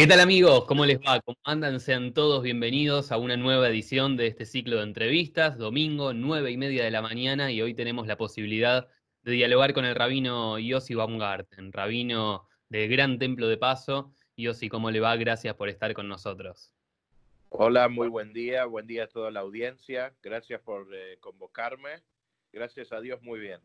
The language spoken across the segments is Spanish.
¿Qué tal amigos? ¿Cómo les va? ¿Cómo andan? Sean todos bienvenidos a una nueva edición de este ciclo de entrevistas, domingo, nueve y media de la mañana, y hoy tenemos la posibilidad de dialogar con el rabino Yossi Baumgarten, rabino del Gran Templo de Paso. Yossi, ¿cómo le va? Gracias por estar con nosotros. Hola, muy buen día, buen día a toda la audiencia, gracias por eh, convocarme, gracias a Dios, muy bien.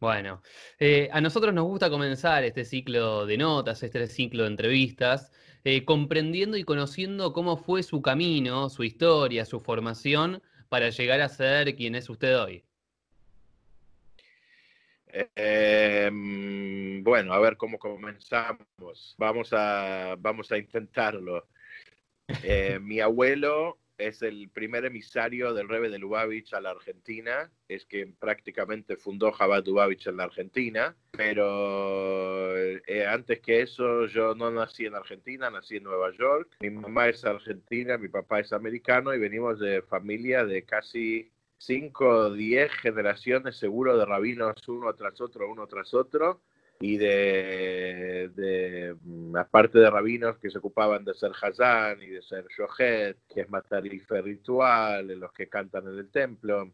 Bueno, eh, a nosotros nos gusta comenzar este ciclo de notas, este ciclo de entrevistas, eh, comprendiendo y conociendo cómo fue su camino, su historia, su formación para llegar a ser quien es usted hoy. Em, bueno, a ver cómo comenzamos. Vamos a, vamos a intentarlo. Eh, mi abuelo es el primer emisario del Rebe de Lubavitch a la Argentina, es que prácticamente fundó Jabat Lubavitch en la Argentina, pero eh, antes que eso yo no nací en Argentina, nací en Nueva York. Mi mamá es argentina, mi papá es americano y venimos de familia de casi 5 o 10 generaciones seguro de rabinos uno tras otro, uno tras otro y de, de, mm, aparte de rabinos que se ocupaban de ser Hazán y de ser Shohet, que es matarife ritual, los que cantan en el templo.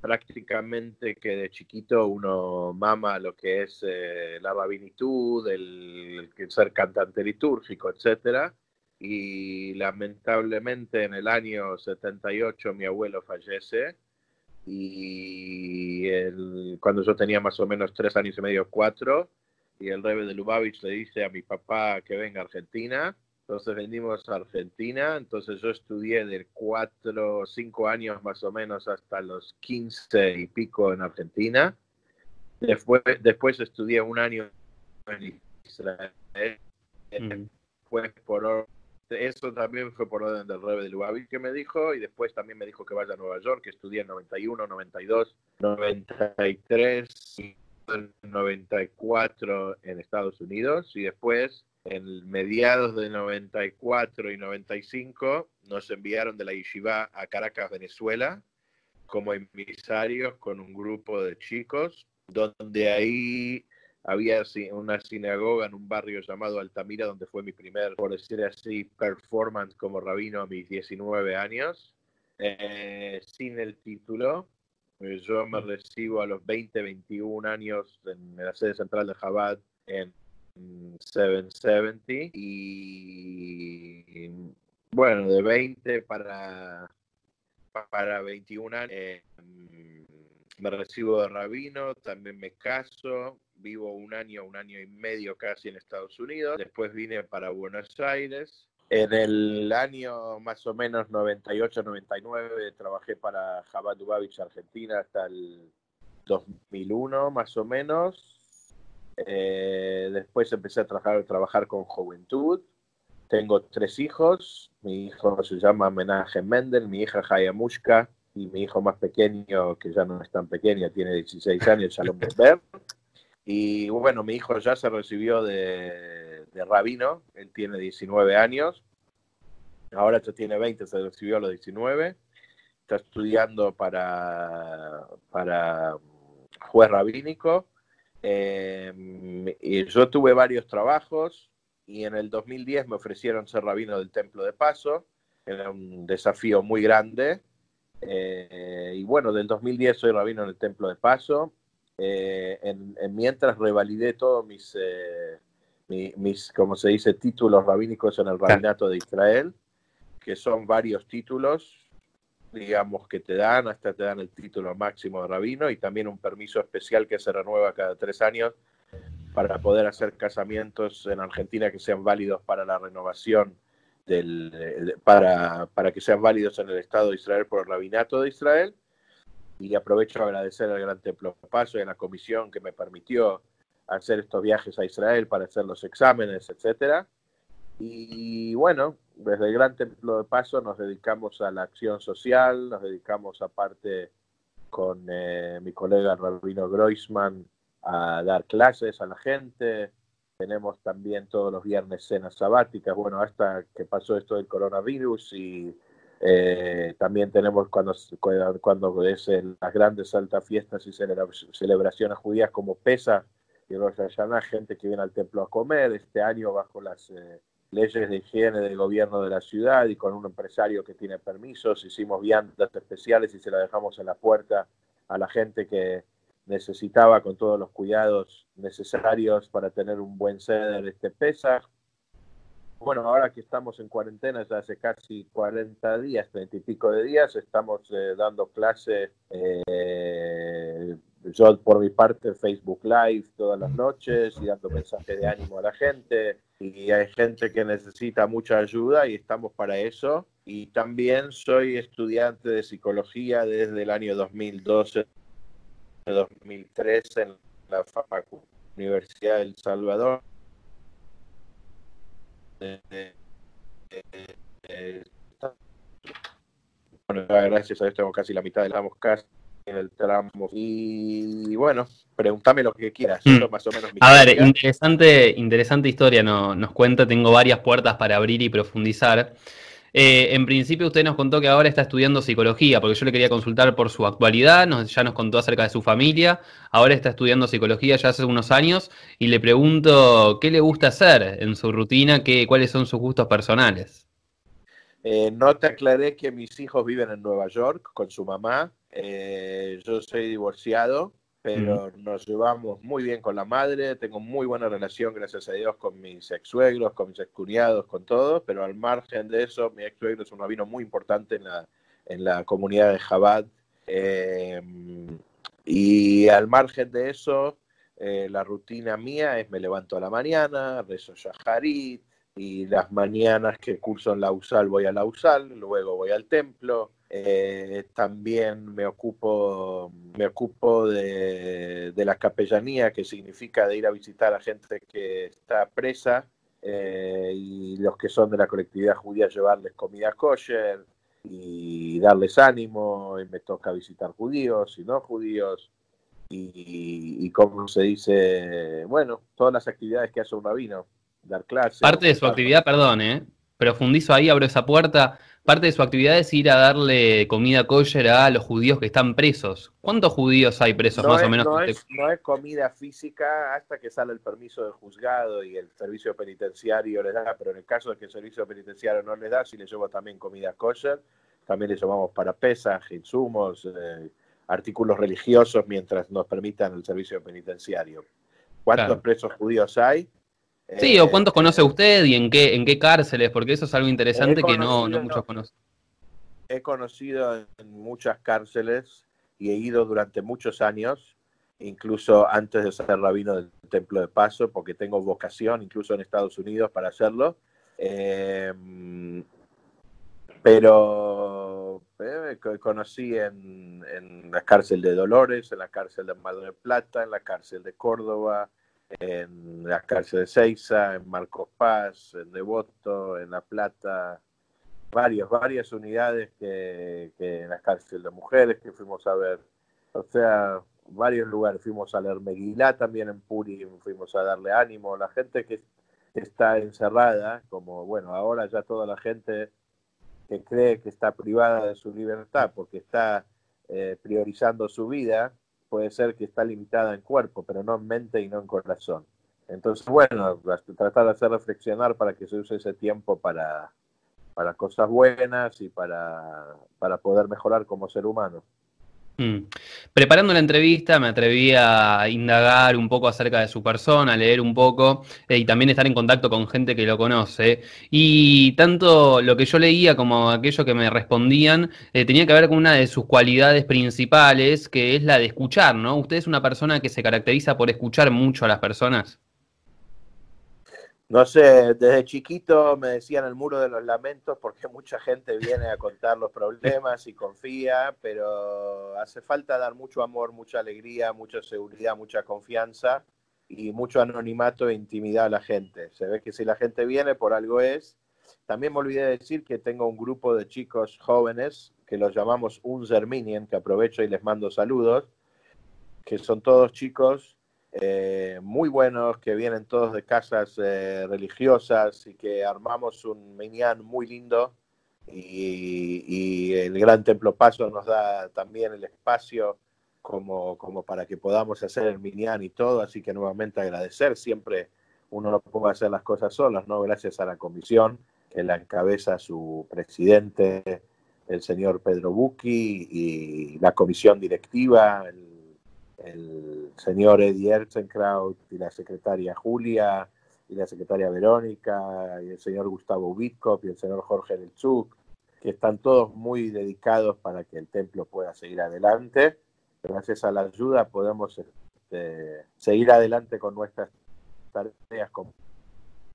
Prácticamente que de chiquito uno mama lo que es eh, la rabinitud, el, el, ser cantante litúrgico, etc. Y lamentablemente en el año 78 mi abuelo fallece y el, cuando yo tenía más o menos tres años y medio, cuatro, y el rebe de Lubavitch le dice a mi papá que venga a Argentina, entonces venimos a Argentina, entonces yo estudié de cuatro, cinco años más o menos hasta los quince y pico en Argentina. Después, después estudié un año en Israel. Mm. Después, por eso también fue por orden del Rebe de Lubavitch que me dijo, y después también me dijo que vaya a Nueva York, que estudié en 91, 92, 93 y 94 en Estados Unidos, y después en mediados de 94 y 95 nos enviaron de la Yeshiva a Caracas, Venezuela, como emisarios con un grupo de chicos, donde ahí había una sinagoga en un barrio llamado Altamira, donde fue mi primer, por decir así, performance como rabino a mis 19 años, eh, sin el título. Eh, yo me recibo a los 20, 21 años en la sede central de Chabad en 770 y bueno, de 20 para, para 21 años eh, me recibo de rabino, también me caso, vivo un año, un año y medio casi en Estados Unidos, después vine para Buenos Aires. En el año más o menos 98-99 trabajé para Jabal Dubavich Argentina hasta el 2001 más o menos. Eh, después empecé a trabajar, trabajar con Juventud. Tengo tres hijos. Mi hijo se llama Menaje Mendel, mi hija Jaya Mushka y mi hijo más pequeño, que ya no es tan pequeño, tiene 16 años, Shalom Berber. Y bueno, mi hijo ya se recibió de, rabino, él tiene 19 años, ahora ya tiene 20, se recibió a los 19, está estudiando para, para juez rabínico. Em, y yo tuve varios trabajos y en el 2010 me ofrecieron ser rabino del Templo de Paso, era un desafío muy grande. Eh, y bueno, del 2010 soy rabino en el Templo de Paso. Eh, en, mientras revalidé todos mis, eh, mis, como se dice, títulos rabínicos en el rabinato de Israel, que son varios títulos, digamos, que te dan, hasta te dan el título máximo de rabino y también un permiso especial que se renueva cada tres años para poder hacer casamientos en Argentina que sean válidos para la renovación del, para, para que sean válidos en el Estado de Israel por el rabinato de Israel y aprovecho a agradecer al Gran Templo Paso y a la comisión que me permitió hacer estos viajes a Israel para hacer los exámenes, etcétera. Y bueno, desde el Gran Templo de Paso nos dedicamos a la acción social, nos dedicamos aparte con eh, mi colega Rabino Groisman a dar clases a la gente. Tenemos también todos los viernes cenas sabáticas, bueno, hasta que pasó esto del coronavirus y eh, también tenemos cuando, cuando es las grandes altas fiestas y celebraciones judías como PESA, que Rosh Hashanah, gente que viene al templo a comer, este año bajo las eh, leyes de higiene del gobierno de la ciudad y con un empresario que tiene permisos, hicimos viandas especiales y se la dejamos en la puerta a la gente que necesitaba con todos los cuidados necesarios para tener un buen ceder este pesa. Bueno, ahora que estamos en cuarentena ya hace casi 40 días, 30 y pico de días, estamos eh, dando clases, eh, yo por mi parte Facebook Live todas las noches y dando mensajes de ánimo a la gente y hay gente que necesita mucha ayuda y estamos para eso. Y también soy estudiante de psicología desde el año 2012 2013 en la Universidad del Salvador. bueno, gracias a esto tengo casi la mitad de la casi en el tramo. Y, bueno, pregúntame lo que quieras. Mm. más o menos a ver, interesante, interesante historia no, nos cuenta. Tengo varias puertas para abrir y profundizar. Eh, en principio usted nos contó que ahora está estudiando psicología, porque yo le quería consultar por su actualidad, ya nos contó acerca de su familia, ahora está estudiando psicología ya hace unos años y le pregunto qué le gusta hacer en su rutina, qué, cuáles son sus gustos personales. Eh, no te aclaré que mis hijos viven en Nueva York con su mamá, eh, yo soy divorciado, pero nos llevamos muy bien con la madre, tengo muy buena relación, gracias a Dios, con mis ex suegros, con mis ex cuñados, con todos, pero al margen de eso, mi ex suegro es un rabino muy importante en la, en la comunidad de Chabad. Em, y al margen de eso, eh, la rutina mía es me levanto a la mañana, rezo Shaharit, y las mañanas que curso en la USAL voy a la USAL, luego voy al templo, eh, también me ocupo, me ocupo de, la capellanía, que significa de ir a visitar a gente que está presa eh, y los que son de la colectividad judía llevarles comida kosher y darles ánimo. Y me toca visitar judíos y no judíos. Y, y como se dice, bueno, todas las actividades que hace un rabino, dar clases. Parte de su actividad, perdón, ¿eh? profundizo ahí, abro esa puerta parte de su actividad es ir a darle comida kosher a los judíos que están presos. ¿Cuántos judíos hay presos más o menos? No es, no es, comida física hasta que sale el permiso del juzgado y el servicio penitenciario les da, pero en el caso de que el servicio penitenciario no les da, si les llevo también comida kosher, también les llevamos para pesas, insumos, eh, artículos religiosos mientras nos permitan el servicio penitenciario. ¿Cuántos presos judíos hay? Sí, o cuántos conoce usted y en qué, en qué cárceles, porque eso es algo interesante que no, no muchos conocen. He conocido en muchas cárceles y he ido durante muchos años, incluso antes de ser rabino del Templo de Paso, porque tengo vocación, incluso en Estados Unidos, para hacerlo. Em, pero eh, conocí en, en, la cárcel de Dolores, en la cárcel de Mar del Plata, en la cárcel de Córdoba, en la cárcel de Seiza, en Marcos Paz, en Devoto, en La Plata, varios, varias unidades que, en la cárcel de mujeres que fuimos a ver, o sea, varios lugares, fuimos a leer Meguilá también en Puri, fuimos a darle ánimo, la gente que está encerrada, como bueno, ahora ya toda la gente que cree que está privada de su libertad porque está eh, priorizando su vida, puede ser que está limitada en cuerpo, pero no en mente y no en corazón. Entonces, bueno, tratar de hacer reflexionar para que se use ese tiempo para, para cosas buenas y para, para poder mejorar como ser humano. Mm. Preparando la entrevista me atreví a indagar un poco acerca de su persona, leer un poco eh, y también estar en contacto con gente que lo conoce. Y tanto lo que yo leía como aquello que me respondían eh, tenía que ver con una de sus cualidades principales, que es la de escuchar, ¿no? Usted es una persona que se caracteriza por escuchar mucho a las personas. No sé, desde chiquito me decían el muro de los lamentos porque mucha gente viene a contar los problemas y confía, pero hace falta dar mucho amor, mucha alegría, mucha seguridad, mucha confianza y mucho anonimato e intimidad a la gente. Se ve que si la gente viene por algo es. También me olvidé de decir que tengo un grupo de chicos jóvenes que los llamamos Unzerminien, que aprovecho y les mando saludos, que son todos chicos eh, muy buenos, que vienen todos de casas eh, religiosas y que armamos un minyan muy lindo. Y, el Gran Templo Paso nos da también el espacio como, como para que podamos hacer el Minyan y todo, así que nuevamente agradecer, siempre uno no puede hacer las cosas solas, ¿no? Gracias a la comisión que la encabeza su presidente, el señor Pedro Bucchi, y la comisión directiva, el, señor Eddie Erzenkraut y la secretaria Julia, y la secretaria Verónica, y el señor Gustavo Witkop y el señor Jorge Delchuk, que están todos muy dedicados para que el templo pueda seguir adelante. Gracias a la ayuda podemos este, seguir adelante con nuestras tareas con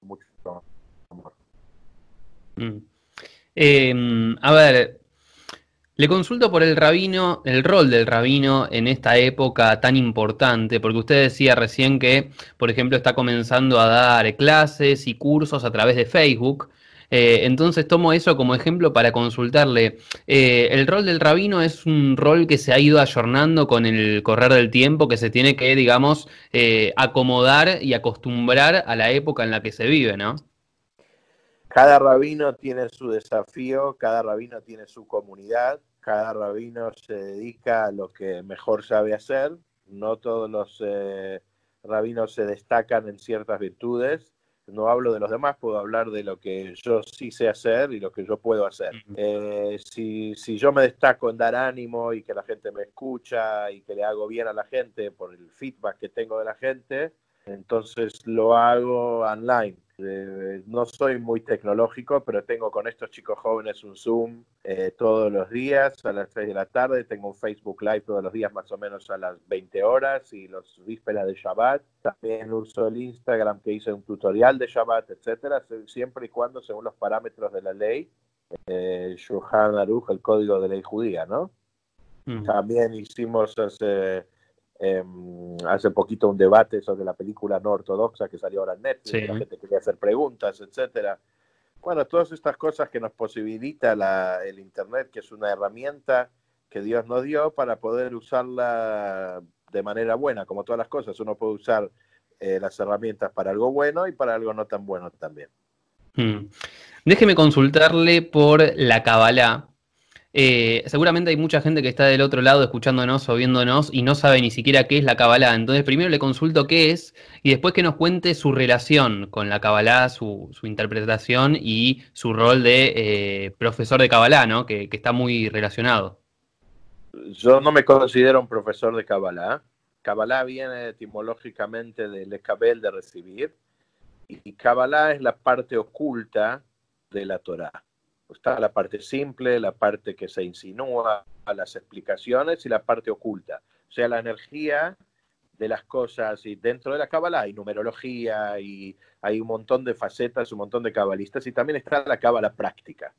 mucho amor. Mm. Em, a ver, le consulto por el rabino, el rol del rabino en esta época tan importante, porque usted decía recién que, por ejemplo, está comenzando a dar clases y cursos a través de Facebook. Eh, entonces tomo eso como ejemplo para consultarle. Eh, el rol del rabino es un rol que se ha ido ayornando con el correr del tiempo, que se tiene que, digamos, eh, acomodar y acostumbrar a la época en la que se vive, ¿no? Cada rabino tiene su desafío, cada rabino tiene su comunidad, cada rabino se dedica a lo que mejor sabe hacer. No todos los eh, rabinos se destacan en ciertas virtudes. No hablo de los demás, puedo hablar de lo que yo sí sé hacer y lo que yo puedo hacer. Eh, si, si yo me destaco en dar ánimo y que la gente me escucha y que le hago bien a la gente por el feedback que tengo de la gente, entonces lo hago online eh, no soy muy tecnológico, pero tengo con estos chicos jóvenes un Zoom eh, todos los días a las 6 de la tarde. Tengo un Facebook Live todos los días más o menos a las 20 horas y los vísperas de Shabbat. También uso el Instagram que hice un tutorial de Shabbat, etcétera, siempre y cuando según los parámetros de la ley, eh, Shulchan Aruch, el código de ley judía, ¿no? Mm. También hicimos hace Em, hace poquito un debate sobre la película no ortodoxa que salió ahora en Netflix, la gente quería hacer preguntas, etcétera. Bueno, todas estas cosas que nos posibilita el Internet, que es una herramienta que Dios nos dio para poder usarla de manera buena, como todas las cosas. Uno puede usar eh, las herramientas para algo bueno y para algo no tan bueno también. Hmm. Déjeme consultarle por la Kabbalah, eh, seguramente hay mucha gente que está del otro lado escuchándonos o viéndonos y no sabe ni siquiera qué es la Kabbalah. Entonces, primero le consulto qué es y después que nos cuente su relación con la Kabbalah, su, interpretación y su rol de eh, profesor de Kabbalah, ¿no? Que, está muy relacionado. Yo no me considero un profesor de Kabbalah. Kabbalah viene etimológicamente del Ekabel, de recibir, y Kabbalah es la parte oculta de la Torah está la parte simple, la parte que se insinúa, las explicaciones y la parte oculta. O sea, la energía de las cosas y dentro de la cábala hay numerología y hay un montón de facetas, un montón de cabalistas y también está la cábala práctica.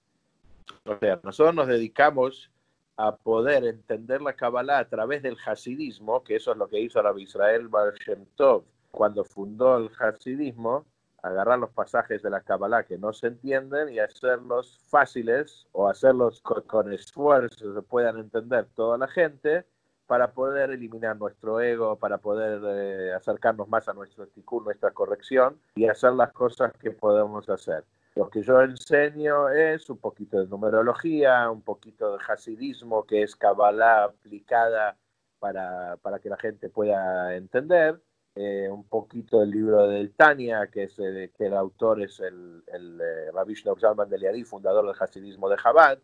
O sea, nosotros nos dedicamos a poder entender la cábala a través del hasidismo, que eso es lo que hizo Rabbi Israel Bar Shem Tov cuando fundó el hasidismo, agarrar los pasajes de la Kabbalah que no se entienden y hacerlos fáciles o hacerlos con, esfuerzo que puedan entender toda la gente para poder eliminar nuestro ego, para poder eh, acercarnos más a nuestro tikkun, nuestra corrección y hacer las cosas que podemos hacer. Lo que yo enseño es un poquito de numerología, un poquito de hasidismo, que es Kabbalah aplicada para, para que la gente pueda entender, eh, un poquito el libro del Tania, que, es, que el autor es el, el eh, Rabbi Zalman de fundador del Hasidismo de Chabad,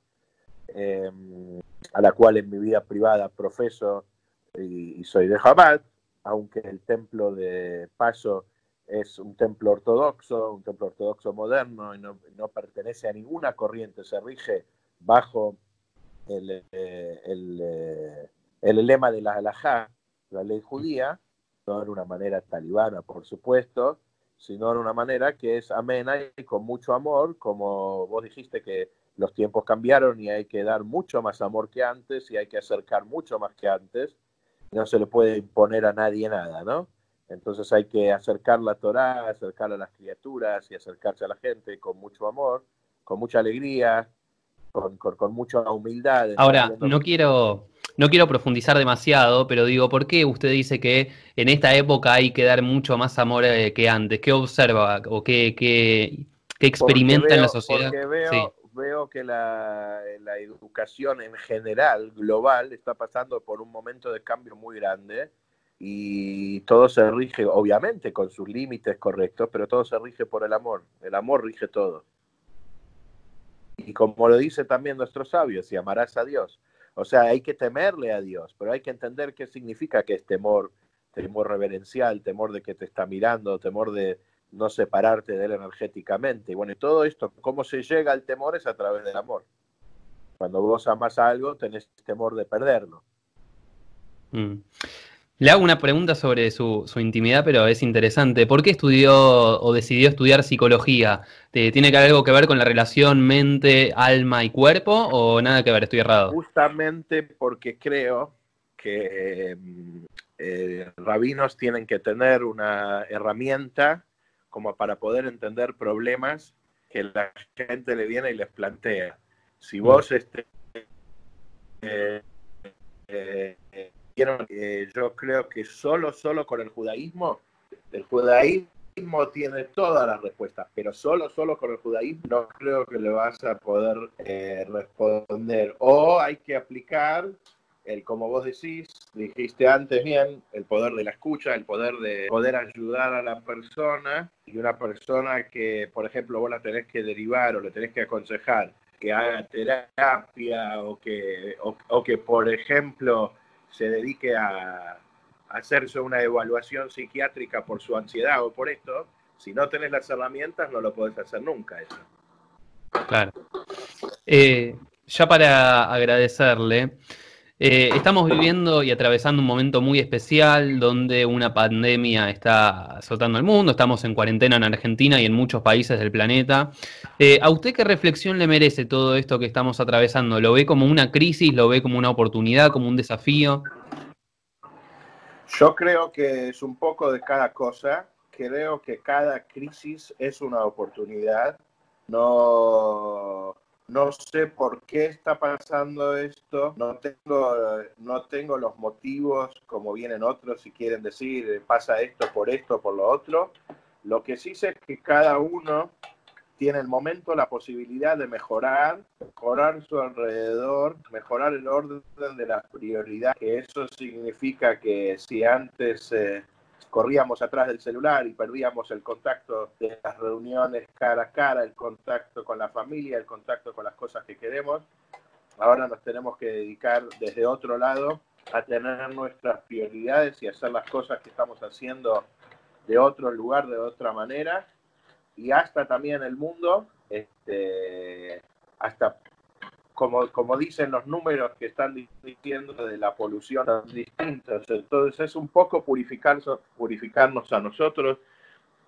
em, a la cual en mi vida privada profeso y, soy de Chabad, aunque el templo de Paso es un templo ortodoxo, un templo ortodoxo moderno y no, pertenece a ninguna corriente, se rige bajo el, eh, el, el lema de la halajá, la ley judía, no en una manera talibana, por supuesto, sino en una manera que es amena y con mucho amor, como vos dijiste que los tiempos cambiaron y hay que dar mucho más amor que antes y hay que acercar mucho más que antes. No se le puede imponer a nadie nada, ¿no? Entonces hay que acercar la Torá, acercar a las criaturas y acercarse a la gente con mucho amor, con mucha alegría, con, con mucha humildad. Ahora, no quiero, no quiero profundizar demasiado, pero digo, ¿por qué usted dice que en esta época hay que dar mucho más amor eh, que antes? ¿Qué observa o qué, qué, experimenta en la sociedad? Porque veo, veo que la, la, educación en general, global, está pasando por un momento de cambio muy grande y todo se rige, obviamente, con sus límites correctos, pero todo se rige por el amor. El amor rige todo. Y como lo dice también nuestro sabio, si amarás a Dios. O sea, hay que temerle a Dios, pero hay que entender qué significa que es temor, temor reverencial, temor de que te está mirando, temor de no separarte de él energéticamente. Y bueno, y todo esto, cómo se llega al temor es a través del amor. Cuando vos amas algo, tenés temor de perderlo. Mm. Le hago una pregunta sobre su, intimidad, pero es interesante. ¿Por qué estudió o decidió estudiar psicología? ¿Tiene algo que ver con la relación mente, alma y cuerpo o nada que ver? Estoy errado. Justamente porque creo que eh, rabinos tienen que tener una herramienta como para poder entender problemas que la gente le viene y les plantea. Si vos este, eh, eh, yo creo que solo, solo con el judaísmo, el judaísmo tiene todas las respuestas, pero solo, solo con el judaísmo no creo que le vas a poder eh, responder. O hay que aplicar el, como vos decís, dijiste antes bien, el poder de la escucha, el poder de poder ayudar a la persona y una persona que, por ejemplo, vos la tenés que derivar o le tenés que aconsejar que haga terapia o que, o que por ejemplo, se dedique a, hacerse una evaluación psiquiátrica por su ansiedad o por esto, si no tenés las herramientas no lo podés hacer nunca eso. Claro. Eh, ya para agradecerle, eh, estamos viviendo y atravesando un momento muy especial donde una pandemia está azotando el mundo, estamos en cuarentena en Argentina y en muchos países del planeta. Eh, ¿A usted qué reflexión le merece todo esto que estamos atravesando? ¿Lo ve como una crisis? ¿Lo ve como una oportunidad, como un desafío? Yo creo que es un poco de cada cosa. Creo que cada crisis es una oportunidad. No, no sé por qué está pasando esto, no tengo, no tengo los motivos como vienen otros si quieren decir pasa esto por esto, por lo otro. Lo que sí sé es que cada uno tiene el momento la posibilidad de mejorar, mejorar su alrededor, mejorar el orden de las prioridades, que eso significa que si antes... Eh, corríamos atrás del celular y perdíamos el contacto de las reuniones cara a cara, el contacto con la familia, el contacto con las cosas que queremos. Ahora nos tenemos que dedicar desde otro lado a tener nuestras prioridades y hacer las cosas que estamos haciendo de otro lugar, de otra manera. Y hasta también el mundo, este, hasta como, como dicen los números que están diciendo de la polución distintas. Entonces es un poco purificar, purificarnos a nosotros,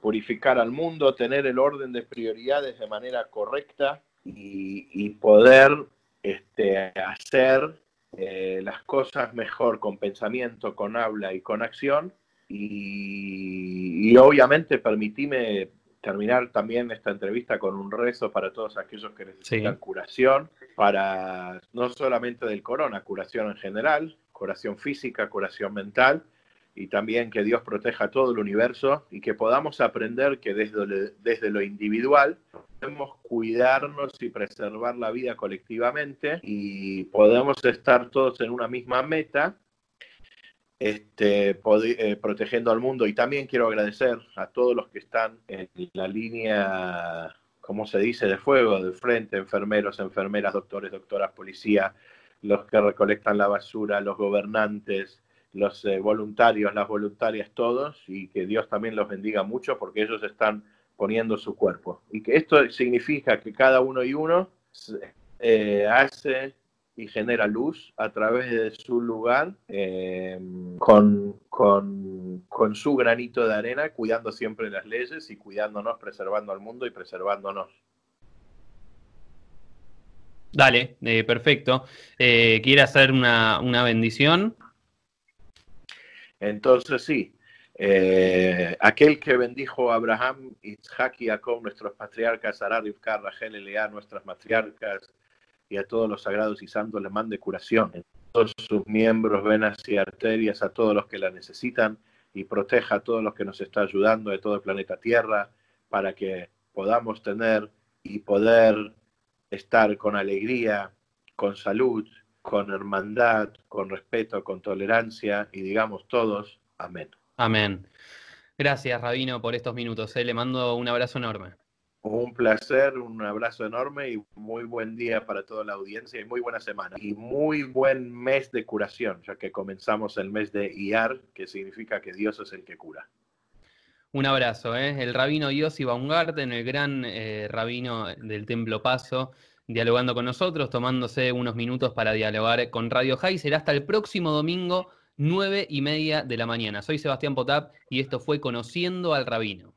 purificar al mundo, tener el orden de prioridades de manera correcta y, poder este, hacer eh, las cosas mejor con pensamiento, con habla y con acción. Y, y obviamente permitime terminar también esta entrevista con un rezo para todos aquellos que necesitan curación, para no solamente del corona, curación en general, curación física, curación mental, y también que Dios proteja todo el universo y que podamos aprender que desde, desde lo individual podemos cuidarnos y preservar la vida colectivamente y podemos estar todos en una misma meta este, eh, protegiendo al mundo. Y también quiero agradecer a todos los que están en la línea, como se dice, de fuego, de frente, enfermeros, enfermeras, doctores, doctoras, policía, los que recolectan la basura, los gobernantes, los eh, voluntarios, las voluntarias, todos, y que Dios también los bendiga mucho porque ellos están poniendo su cuerpo. Y que esto significa que cada uno y uno eh, hace y genera luz a través de su lugar eh, con, con, su granito de arena, cuidando siempre las leyes y cuidándonos, preservando al mundo y preservándonos. Dale, eh, perfecto. Eh, ¿Quiere hacer una, bendición? Entonces sí, aquel que bendijo a Abraham, Isaac y Jacob, nuestros patriarcas, Arad, Rivka, Rachel, Lea, nuestras matriarcas, y a todos los sagrados y santos les mande curación todos sus miembros, venas y arterias, a todos los que la necesitan y proteja a todos los que nos está ayudando de todo el planeta Tierra para que podamos tener y poder estar con alegría, con salud, con hermandad, con respeto, con tolerancia y digamos todos, amén. Amén. Gracias, Rabino, por estos minutos. ¿eh? Le mando un abrazo enorme. Un placer, un abrazo enorme y muy buen día para toda la audiencia y muy buena semana. Y muy buen mes de curación, ya que comenzamos el mes de Iyar, que significa que Dios es el que cura. Un abrazo, ¿eh? el rabino Yossi Baumgarten, el gran eh, rabino del Templo Paso, dialogando con nosotros, tomándose unos minutos para dialogar con Radio High. Será hasta el próximo domingo, nueve y media de la mañana. Soy Sebastián Potap y esto fue Conociendo al Rabino.